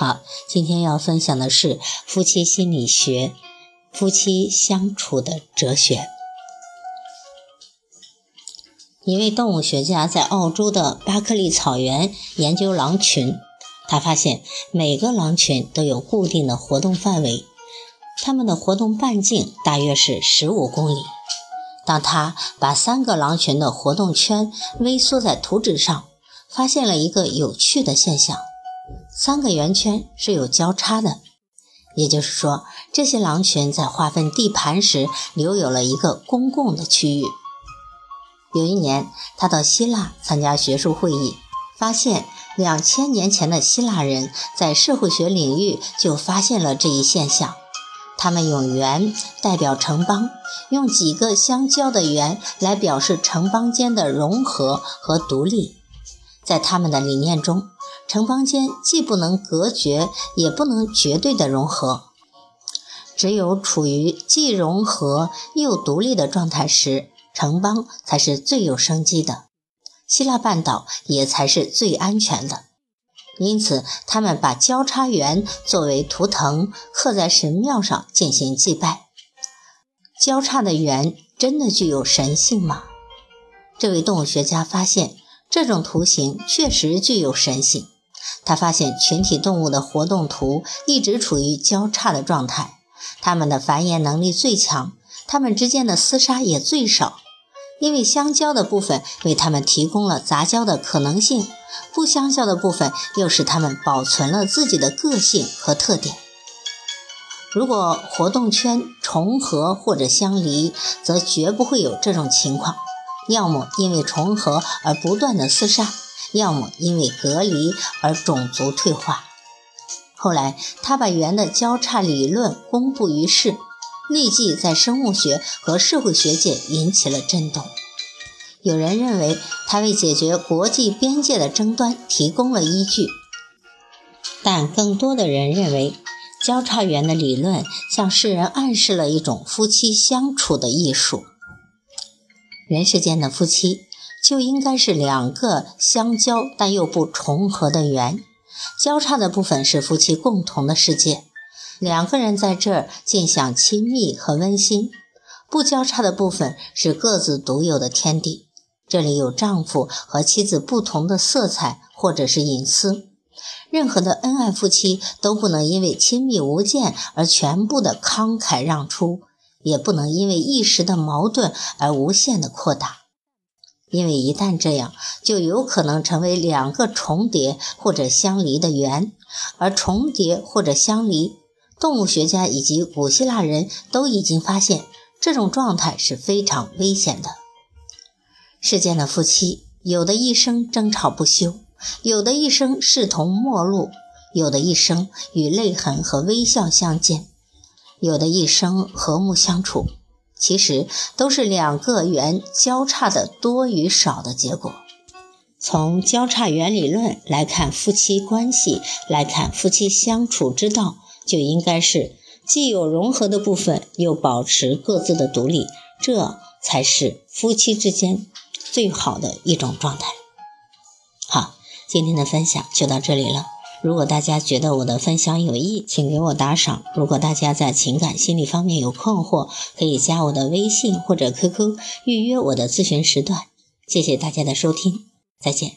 好，今天要分享的是夫妻心理学、夫妻相处的哲学。一位动物学家在澳洲的巴克利草原研究狼群，他发现每个狼群都有固定的活动范围，它们的活动半径大约是十五公里。当他把三个狼群的活动圈微缩在图纸上，发现了一个有趣的现象：三个圆圈是有交叉的，也就是说，这些狼群在划分地盘时留有了一个公共的区域。有一年，他到希腊参加学术会议，发现两千年前的希腊人在社会学领域就发现了这一现象。他们用圆代表城邦，用几个相交的圆来表示城邦间的融合和独立。在他们的理念中，城邦间既不能隔绝，也不能绝对的融合。只有处于既融合又独立的状态时，城邦才是最有生机的，希腊半岛也才是最安全的。因此，他们把交叉圆作为图腾刻在神庙上进行祭拜。交叉的圆真的具有神性吗？这位动物学家发现，这种图形确实具有神性。他发现群体动物的活动图一直处于交叉的状态，它们的繁衍能力最强，它们之间的厮杀也最少。因为相交的部分为它们提供了杂交的可能性，不相交的部分又使它们保存了自己的个性和特点。如果活动圈重合或者相离，则绝不会有这种情况：要么因为重合而不断的厮杀，要么因为隔离而种族退化。后来，他把圆的交叉理论公布于世。立即在生物学和社会学界引起了震动。有人认为他为解决国际边界的争端提供了依据，但更多的人认为交叉圆的理论向世人暗示了一种夫妻相处的艺术。人世间的夫妻就应该是两个相交但又不重合的圆，交叉的部分是夫妻共同的世界。两个人在这儿尽享亲密和温馨，不交叉的部分是各自独有的天地。这里有丈夫和妻子不同的色彩或者是隐私。任何的恩爱夫妻都不能因为亲密无间而全部的慷慨让出，也不能因为一时的矛盾而无限的扩大，因为一旦这样，就有可能成为两个重叠或者相离的圆，而重叠或者相离。动物学家以及古希腊人都已经发现，这种状态是非常危险的。世间的夫妻，有的一生争吵不休，有的一生视同陌路，有的一生与泪痕和微笑相见，有的一生和睦相处，其实都是两个圆交叉的多与少的结果。从交叉圆理论来看夫妻关系，来看夫妻相处之道。就应该是既有融合的部分，又保持各自的独立，这才是夫妻之间最好的一种状态。好，今天的分享就到这里了。如果大家觉得我的分享有益，请给我打赏。如果大家在情感心理方面有困惑，可以加我的微信或者 QQ 预约我的咨询时段。谢谢大家的收听，再见。